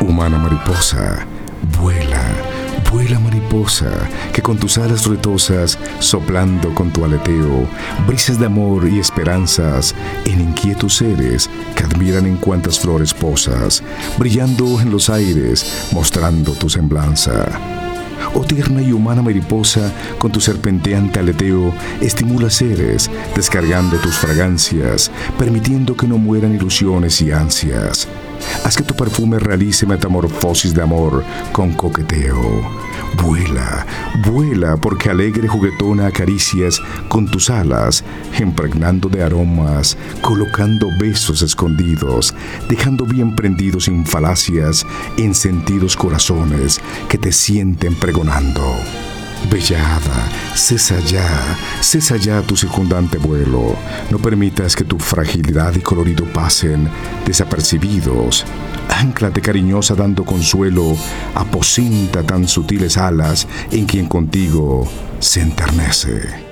Humana mariposa, vuela, vuela mariposa, que con tus alas ruetosas, soplando con tu aleteo, brisas de amor y esperanzas en inquietos seres que admiran en cuantas flores posas, brillando en los aires, mostrando tu semblanza. Oh tierna y humana mariposa, con tu serpenteante aleteo, estimula seres, descargando tus fragancias, permitiendo que no mueran ilusiones y ansias. Haz que tu perfume realice metamorfosis de amor con coqueteo. Vuela, vuela, porque alegre juguetona acaricias con tus alas, impregnando de aromas, colocando besos escondidos, dejando bien prendidos sin falacias en sentidos corazones que te sienten pregonando. Bellada, cesa ya, cesa ya tu circundante vuelo. No permitas que tu fragilidad y colorido pasen desapercibidos. Anclate cariñosa dando consuelo, aposenta tan sutiles alas en quien contigo se enternece.